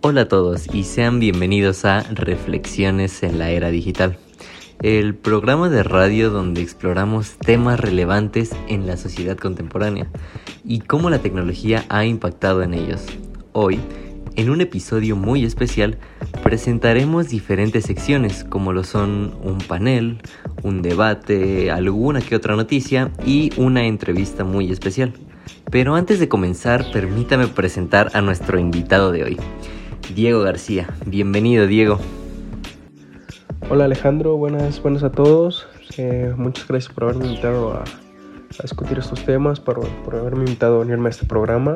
Hola a todos y sean bienvenidos a Reflexiones en la Era Digital, el programa de radio donde exploramos temas relevantes en la sociedad contemporánea y cómo la tecnología ha impactado en ellos. Hoy, en un episodio muy especial, presentaremos diferentes secciones como lo son un panel, un debate, alguna que otra noticia y una entrevista muy especial. Pero antes de comenzar, permítame presentar a nuestro invitado de hoy. Diego García. Bienvenido, Diego. Hola Alejandro, buenas, buenas a todos. Eh, muchas gracias por haberme invitado a, discutir estos temas, por, por, haberme invitado a unirme a este programa.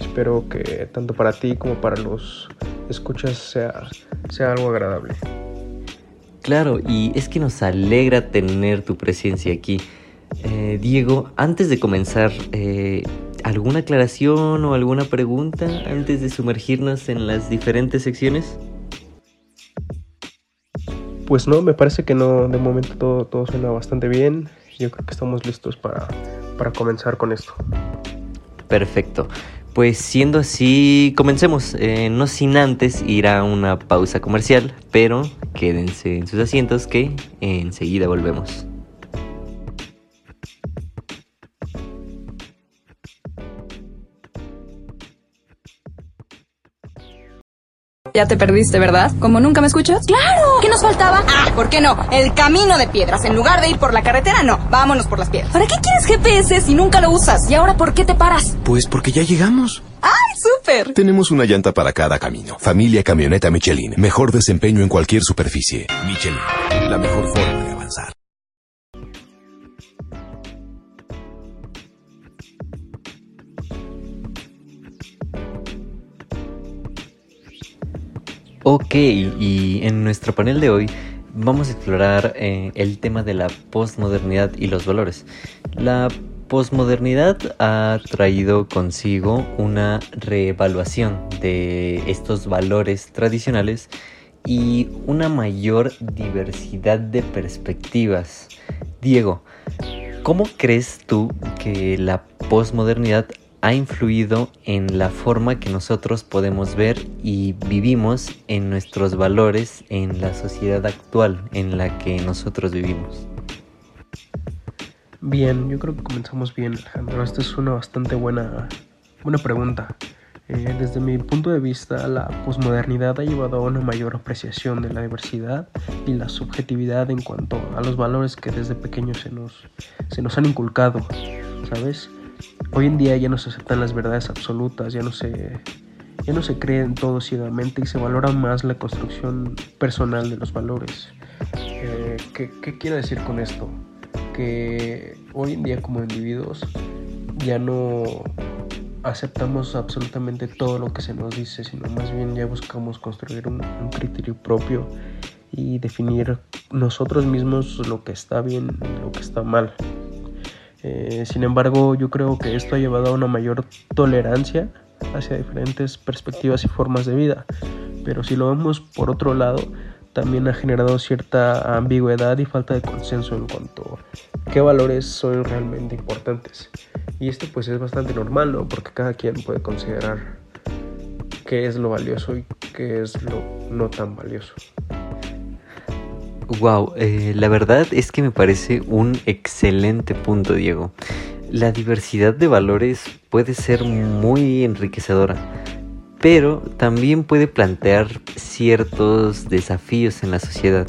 Espero que tanto para ti como para los escuchas sea, sea algo agradable. Claro, y es que nos alegra tener tu presencia aquí. Eh, Diego, antes de comenzar, eh, ¿Alguna aclaración o alguna pregunta antes de sumergirnos en las diferentes secciones? Pues no, me parece que no, de momento todo, todo suena bastante bien. Yo creo que estamos listos para, para comenzar con esto. Perfecto. Pues siendo así, comencemos, eh, no sin antes ir a una pausa comercial, pero quédense en sus asientos que enseguida volvemos. Ya te perdiste, ¿verdad? ¿Como nunca me escuchas? ¡Claro! ¿Qué nos faltaba? Ah, ¿por qué no? El camino de piedras. En lugar de ir por la carretera, no. Vámonos por las piedras. ¿Para qué quieres GPS si nunca lo usas? ¿Y ahora por qué te paras? Pues porque ya llegamos. ¡Ay, súper! Tenemos una llanta para cada camino. Familia Camioneta Michelin. Mejor desempeño en cualquier superficie. Michelin. La mejor forma de Ok, y en nuestro panel de hoy vamos a explorar eh, el tema de la posmodernidad y los valores. La posmodernidad ha traído consigo una reevaluación de estos valores tradicionales y una mayor diversidad de perspectivas. Diego, ¿cómo crees tú que la posmodernidad ha influido en la forma que nosotros podemos ver y vivimos en nuestros valores en la sociedad actual en la que nosotros vivimos. Bien, yo creo que comenzamos bien, Alejandro. Esta es una bastante buena, buena pregunta. Eh, desde mi punto de vista, la posmodernidad ha llevado a una mayor apreciación de la diversidad y la subjetividad en cuanto a los valores que desde pequeños se nos, se nos han inculcado, ¿sabes? Hoy en día ya no se aceptan las verdades absolutas, ya no se, ya no se cree todo ciegamente y se valora más la construcción personal de los valores. Eh, ¿qué, ¿Qué quiero decir con esto? Que hoy en día como individuos ya no aceptamos absolutamente todo lo que se nos dice, sino más bien ya buscamos construir un, un, criterio propio y definir nosotros mismos lo que está bien y lo que está mal. Eh, sin embargo, yo creo que esto ha llevado a una mayor tolerancia hacia diferentes perspectivas y formas de vida. Pero si lo vemos por otro lado, también ha generado cierta ambigüedad y falta de consenso en cuanto a qué valores son realmente importantes. Y esto pues es bastante normal, ¿no? Porque cada quien puede considerar qué es lo valioso y qué es lo no tan valioso. Wow, eh, la verdad es que me parece un excelente punto, Diego. La diversidad de valores puede ser muy enriquecedora, pero también puede plantear ciertos desafíos en la sociedad.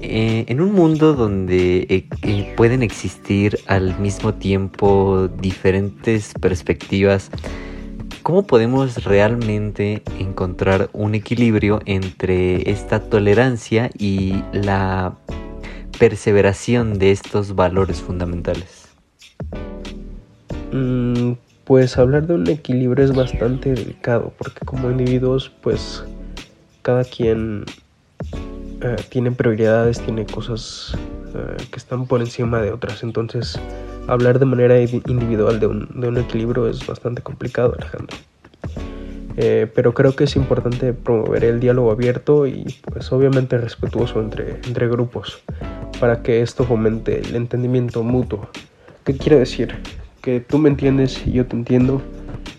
Eh, en un mundo donde eh, pueden existir al mismo tiempo diferentes perspectivas, ¿Cómo podemos realmente encontrar un equilibrio entre esta tolerancia y la perseveración de estos valores fundamentales? Mm, pues hablar de un equilibrio es bastante delicado porque como individuos pues cada quien eh, tiene prioridades, tiene cosas eh, que están por encima de otras. Entonces hablar de manera individual de un, de un equilibrio es bastante complicado, Alejandro. Eh, pero creo que es importante promover el diálogo abierto y pues obviamente respetuoso entre, entre grupos para que esto fomente el entendimiento mutuo. ¿Qué quiere decir? Que tú me entiendes y yo te entiendo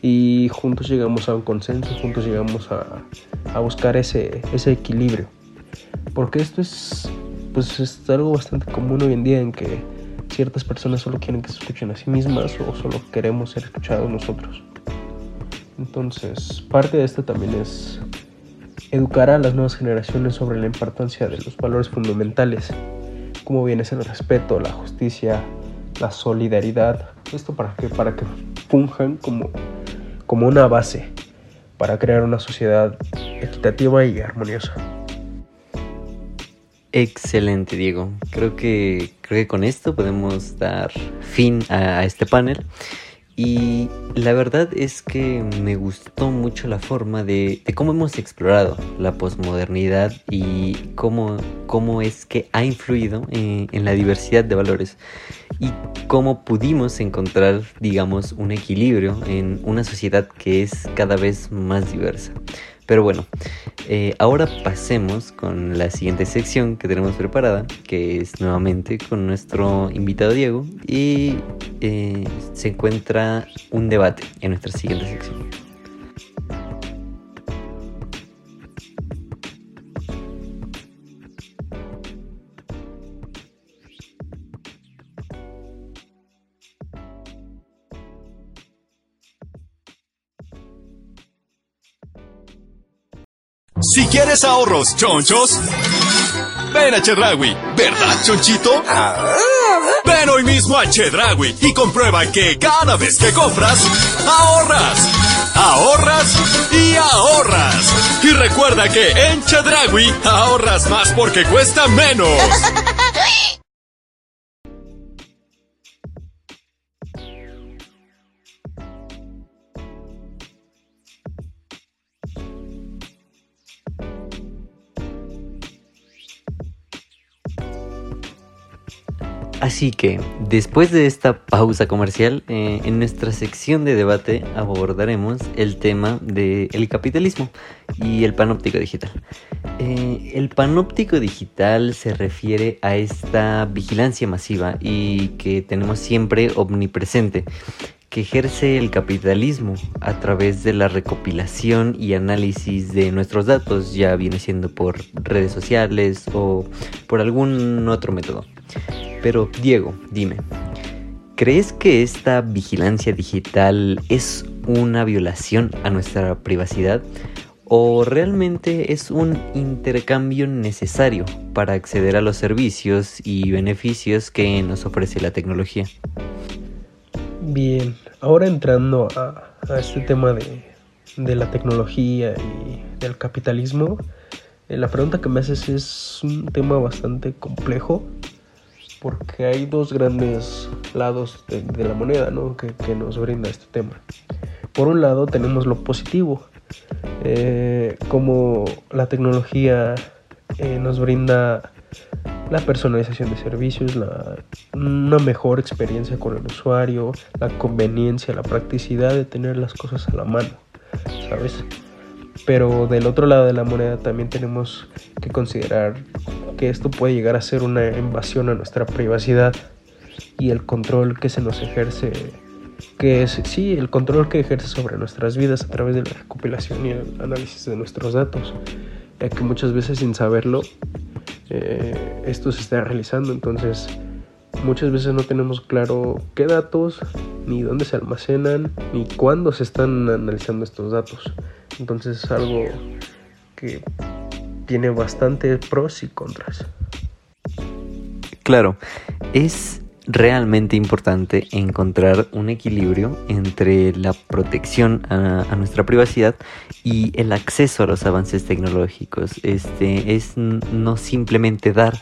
y juntos llegamos a un consenso, juntos llegamos a, a buscar ese, ese equilibrio. Porque esto es, pues, es algo bastante común hoy en día en que ciertas personas solo quieren que se escuchen a sí mismas o solo queremos ser escuchados nosotros. Entonces, parte de esto también es educar a las nuevas generaciones sobre la importancia de los valores fundamentales, como viene el respeto, la justicia, la solidaridad. Esto para que, para que funjan como, como una base para crear una sociedad equitativa y armoniosa. Excelente, Diego. Creo que, creo que con esto podemos dar fin a, a este panel. Y la verdad es que me gustó mucho la forma de, cómo hemos explorado la posmodernidad y cómo, cómo es que ha influido en, en, la diversidad de valores y cómo pudimos encontrar, digamos, un equilibrio en una sociedad que es cada vez más diversa. Pero bueno, eh, ahora pasemos con la siguiente sección que tenemos preparada, que es nuevamente con nuestro invitado Diego y eh, se encuentra un debate en nuestra siguiente sección. Si quieres ahorros chonchos, ven a Chedragui, ¿verdad, chonchito? Ven hoy mismo a Chedragui y comprueba que cada vez que compras, ahorras, ahorras y ahorras. Y recuerda que en Chedragui ahorras más porque cuesta menos. Así que, después de esta pausa comercial, eh, en nuestra sección de debate abordaremos el tema del capitalismo y el panóptico digital. Eh, el panóptico digital se refiere a esta vigilancia masiva y que tenemos siempre omnipresente que ejerce el capitalismo a través de la recopilación y análisis de nuestros datos, ya viene siendo por redes sociales o por algún otro método. Pero Diego, dime, ¿crees que esta vigilancia digital es una violación a nuestra privacidad o realmente es un intercambio necesario para acceder a los servicios y beneficios que nos ofrece la tecnología? Bien, ahora entrando a, este tema de, de, la tecnología y del capitalismo, eh, la pregunta que me haces es un tema bastante complejo porque hay dos grandes lados de, la moneda ¿no? que, nos brinda este tema. Por un lado tenemos lo positivo, eh, como la tecnología eh, nos brinda la personalización de servicios, la, una mejor experiencia con el usuario, la conveniencia, la practicidad de tener las cosas a la mano, ¿sabes? Pero del otro lado de la moneda también tenemos que considerar que esto puede llegar a ser una invasión a nuestra privacidad y el control que se nos ejerce, que es, sí, el control que ejerce sobre nuestras vidas a través de la recopilación y el análisis de nuestros datos, ya que muchas veces sin saberlo eh, esto se está realizando, entonces muchas veces no tenemos claro qué datos, ni dónde se almacenan, ni cuándo se están analizando estos datos. Entonces es algo que tiene bastante pros y contras. Claro, es realmente importante encontrar un equilibrio entre la protección a, nuestra privacidad y el acceso a los avances tecnológicos. Este es no simplemente dar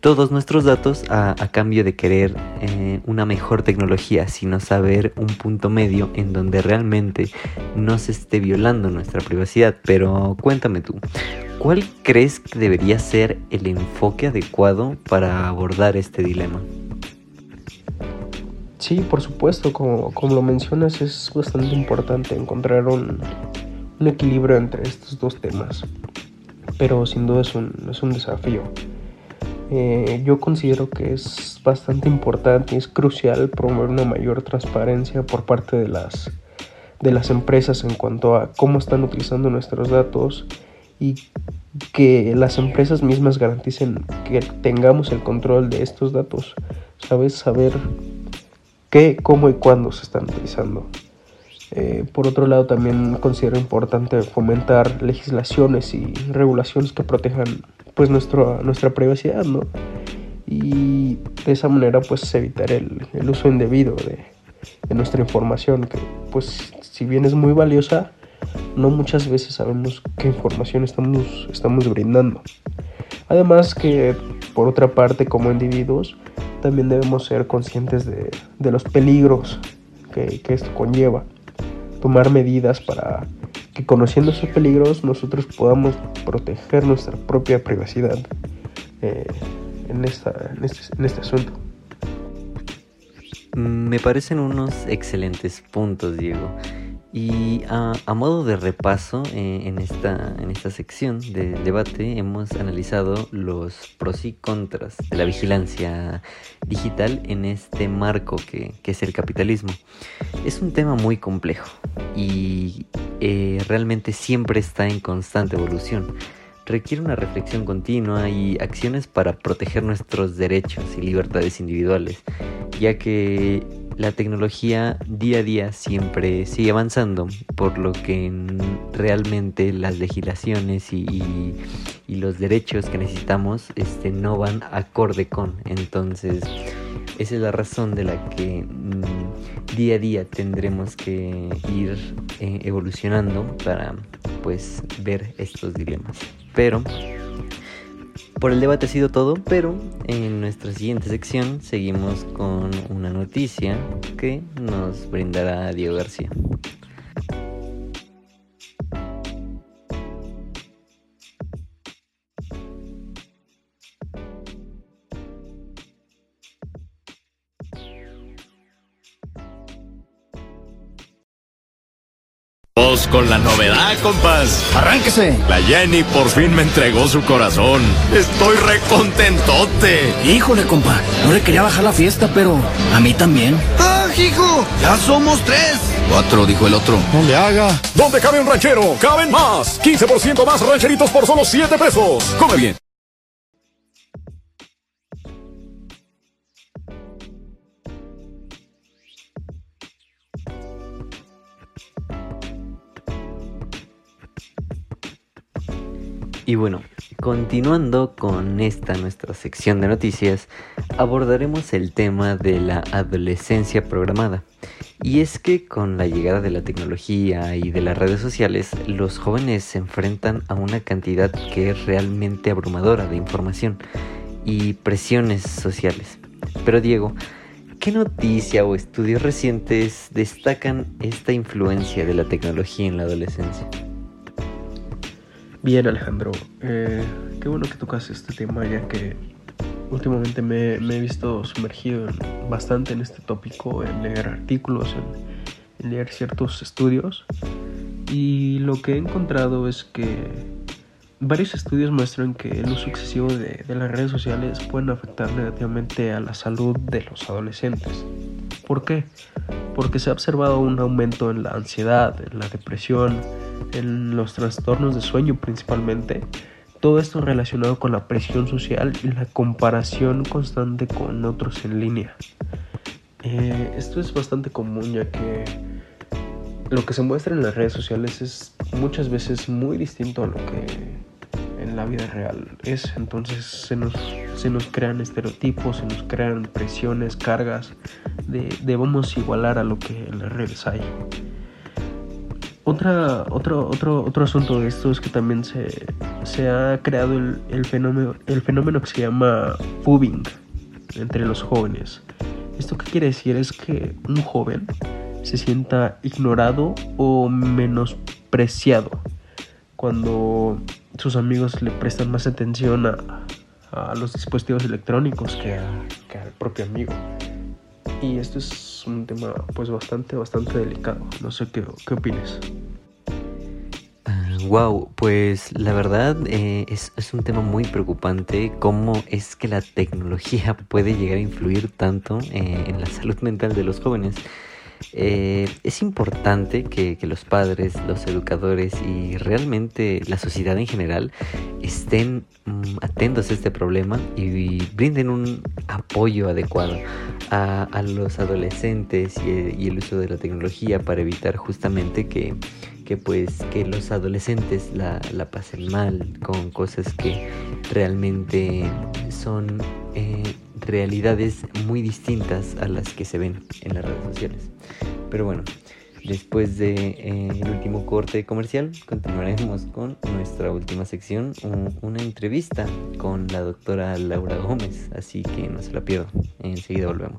todos nuestros datos a, cambio de querer eh, una mejor tecnología, sino saber un punto medio en donde realmente no se esté violando nuestra privacidad. Pero cuéntame tú, ¿cuál crees que debería ser el enfoque adecuado para abordar este dilema? Sí, por supuesto, como, como lo mencionas, es bastante importante encontrar un, equilibrio entre estos dos temas, pero sin duda es un, es un desafío. Eh, yo considero que es bastante importante y es crucial promover una mayor transparencia por parte de las, de las empresas en cuanto a cómo están utilizando nuestros datos y que las empresas mismas garanticen que tengamos el control de estos datos, ¿sabes? Saber qué, cómo y cuándo se están utilizando. Eh, por otro lado, también considero importante fomentar legislaciones y regulaciones que protejan pues nuestra, nuestra privacidad, ¿no? Y de esa manera pues evitar el, el uso indebido de, de, nuestra información, que pues si bien es muy valiosa, no muchas veces sabemos qué información estamos, estamos brindando. Además que por otra parte como individuos también debemos ser conscientes de, de los peligros que, que esto conlleva tomar medidas para que conociendo esos peligros nosotros podamos proteger nuestra propia privacidad eh, en, esta, en, este, en este asunto. Me parecen unos excelentes puntos, Diego. Y a, a, modo de repaso, eh, en, esta, en esta sección de debate hemos analizado los pros y contras de la vigilancia digital en este marco que, que es el capitalismo. Es un tema muy complejo y eh, realmente siempre está en constante evolución. Requiere una reflexión continua y acciones para proteger nuestros derechos y libertades individuales, ya que la tecnología día a día siempre sigue avanzando, por lo que realmente las legislaciones y, los derechos que necesitamos este, no van acorde con. Entonces, esa es la razón de la que día a día tendremos que ir eh, evolucionando para pues ver estos dilemas. Pero por el debate ha sido todo, pero en nuestra siguiente sección seguimos con una noticia que nos brindará Diego García. Con la novedad, compas. Arránquese. La Jenny por fin me entregó su corazón. Estoy recontentote. Híjole, compa. No le quería bajar la fiesta, pero a mí también. ¡Ah, hijo! ¡Ya somos tres! Cuatro, dijo el otro. No le haga. ¿Dónde cabe un ranchero? ¡Caben más! 15% más rancheritos por solo 7 pesos. Come bien. Y bueno, continuando con esta nuestra sección de noticias, abordaremos el tema de la adolescencia programada. Y es que con la llegada de la tecnología y de las redes sociales, los jóvenes se enfrentan a una cantidad que es realmente abrumadora de información y presiones sociales. Pero Diego, ¿qué noticia o estudios recientes destacan esta influencia de la tecnología en la adolescencia? Bien, Alejandro. Eh, qué bueno que tocas este tema, ya que últimamente me, he visto sumergido bastante en este tópico, en leer artículos, en, en, leer ciertos estudios. Y lo que he encontrado es que varios estudios muestran que el uso excesivo de, de las redes sociales pueden afectar negativamente a la salud de los adolescentes. ¿Por qué? Porque se ha observado un aumento en la ansiedad, en la depresión, en los trastornos de sueño principalmente. Todo esto relacionado con la presión social y la comparación constante con otros en línea. Eh, esto es bastante común ya que lo que se muestra en las redes sociales es muchas veces muy distinto a lo que en la vida real es. Entonces se nos, se nos crean estereotipos, se nos crean presiones, cargas de debemos igualar a lo que en las redes hay. Otra, otro, otro, otro asunto de esto es que también se, se ha creado el, el, fenómeno, el fenómeno que se llama pubbing entre los jóvenes. ¿Esto qué quiere decir? Es que un joven se sienta ignorado o menospreciado cuando sus amigos le prestan más atención a, a los dispositivos electrónicos que, a, que al propio amigo. Y esto es un tema pues bastante, bastante delicado. No sé qué, qué opinas. Wow, pues la verdad eh, es, un tema muy preocupante cómo es que la tecnología puede llegar a influir tanto eh, en la salud mental de los jóvenes. Eh, es importante que, los padres, los educadores y realmente la sociedad en general estén atentos a este problema y, brinden un apoyo adecuado a, los adolescentes y, el uso de la tecnología para evitar justamente que, pues que los adolescentes la, pasen mal con cosas que realmente son eh, realidades muy distintas a las que se ven en las redes sociales. Pero bueno, después del de, eh, último corte comercial, continuaremos con nuestra última sección, una entrevista con la doctora Laura Gómez, así que no se la pierdan, enseguida volvemos.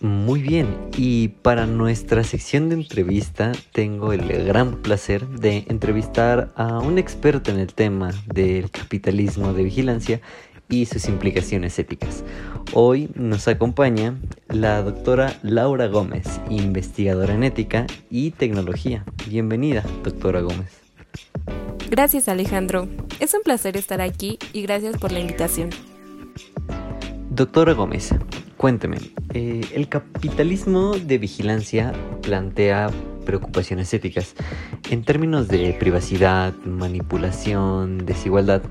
Muy bien, y para nuestra sección de entrevista tengo el gran placer de entrevistar a un experto en el tema del capitalismo de vigilancia y sus implicaciones éticas. Hoy nos acompaña la doctora Laura Gómez, investigadora en ética y tecnología. Bienvenida, doctora Gómez. Gracias Alejandro, es un placer estar aquí y gracias por la invitación. Doctora Gómez, Cuénteme, eh, el capitalismo de vigilancia plantea preocupaciones éticas. En términos de privacidad, manipulación, desigualdad,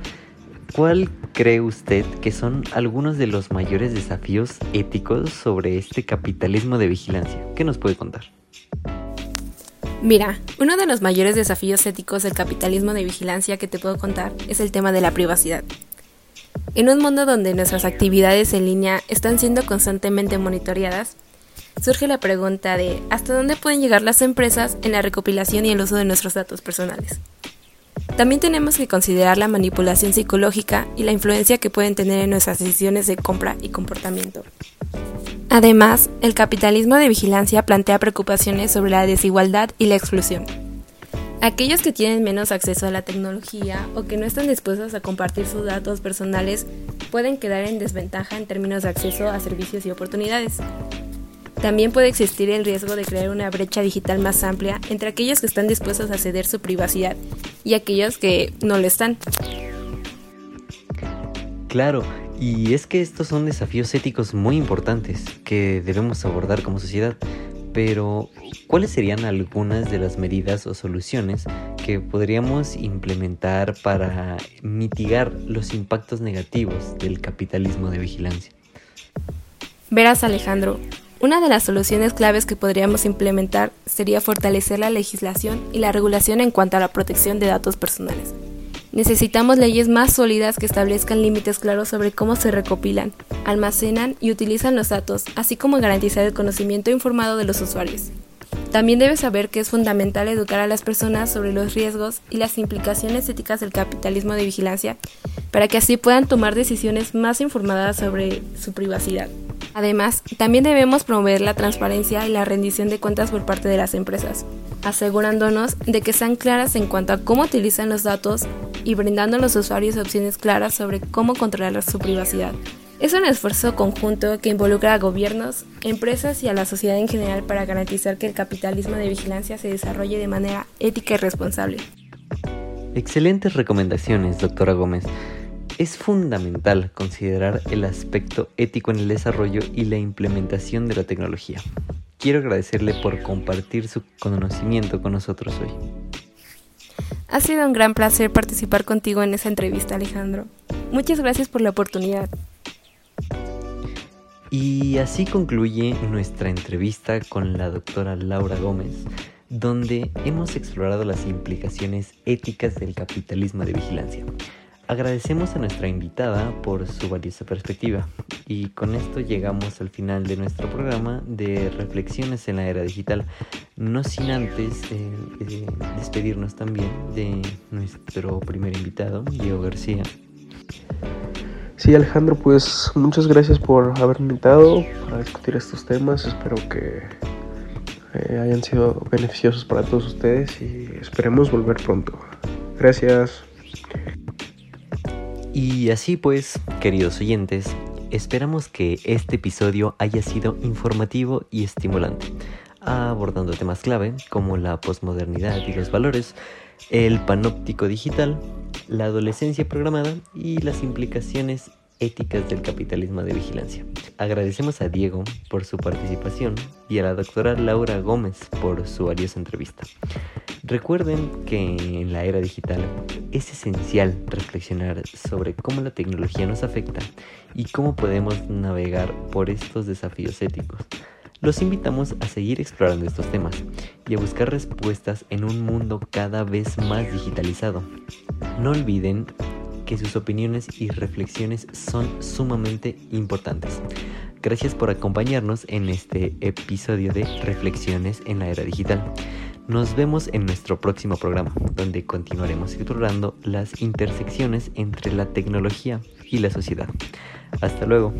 ¿cuál cree usted que son algunos de los mayores desafíos éticos sobre este capitalismo de vigilancia? ¿Qué nos puede contar? Mira, uno de los mayores desafíos éticos del capitalismo de vigilancia que te puedo contar es el tema de la privacidad. En un mundo donde nuestras actividades en línea están siendo constantemente monitoreadas, surge la pregunta de ¿hasta dónde pueden llegar las empresas en la recopilación y el uso de nuestros datos personales? También tenemos que considerar la manipulación psicológica y la influencia que pueden tener en nuestras decisiones de compra y comportamiento. Además, el capitalismo de vigilancia plantea preocupaciones sobre la desigualdad y la exclusión. Aquellos que tienen menos acceso a la tecnología o que no están dispuestos a compartir sus datos personales pueden quedar en desventaja en términos de acceso a servicios y oportunidades. También puede existir el riesgo de crear una brecha digital más amplia entre aquellos que están dispuestos a ceder su privacidad y aquellos que no lo están. Claro, y es que estos son desafíos éticos muy importantes que debemos abordar como sociedad pero ¿cuáles serían algunas de las medidas o soluciones que podríamos implementar para mitigar los impactos negativos del capitalismo de vigilancia? Verás Alejandro, una de las soluciones claves que podríamos implementar sería fortalecer la legislación y la regulación en cuanto a la protección de datos personales. Necesitamos leyes más sólidas que establezcan límites claros sobre cómo se recopilan, almacenan y utilizan los datos, así como garantizar el conocimiento informado de los usuarios. También debes saber que es fundamental educar a las personas sobre los riesgos y las implicaciones éticas del capitalismo de vigilancia para que así puedan tomar decisiones más informadas sobre su privacidad. Además, también debemos promover la transparencia y la rendición de cuentas por parte de las empresas, asegurándonos de que sean claras en cuanto a cómo utilizan los datos y brindando a los usuarios opciones claras sobre cómo controlar su privacidad. Es un esfuerzo conjunto que involucra a gobiernos, empresas y a la sociedad en general para garantizar que el capitalismo de vigilancia se desarrolle de manera ética y responsable. Excelentes recomendaciones, doctora Gómez. Es fundamental considerar el aspecto ético en el desarrollo y la implementación de la tecnología. Quiero agradecerle por compartir su conocimiento con nosotros hoy. Ha sido un gran placer participar contigo en esa entrevista, Alejandro. Muchas gracias por la oportunidad. Y así concluye nuestra entrevista con la doctora Laura Gómez, donde hemos explorado las implicaciones éticas del capitalismo de vigilancia. Agradecemos a nuestra invitada por su valiosa perspectiva y con esto llegamos al final de nuestro programa de reflexiones en la era digital, no sin antes eh, eh, despedirnos también de nuestro primer invitado, Diego García. Sí, Alejandro, pues muchas gracias por haberme invitado para discutir estos temas. Espero que eh, hayan sido beneficiosos para todos ustedes y esperemos volver pronto. Gracias. Y así pues, queridos oyentes, esperamos que este episodio haya sido informativo y estimulante, abordando temas clave como la posmodernidad y los valores, el panóptico digital, la adolescencia programada y las implicaciones éticas del capitalismo de vigilancia. Agradecemos a Diego por su participación y a la doctora Laura Gómez por su valiosa entrevista. Recuerden que en la era digital es esencial reflexionar sobre cómo la tecnología nos afecta y cómo podemos navegar por estos desafíos éticos. Los invitamos a seguir explorando estos temas y a buscar respuestas en un mundo cada vez más digitalizado. No olviden que sus opiniones y reflexiones son sumamente importantes. Gracias por acompañarnos en este episodio de Reflexiones en la Era Digital. Nos vemos en nuestro próximo programa, donde continuaremos explorando las intersecciones entre la tecnología y la sociedad. Hasta luego.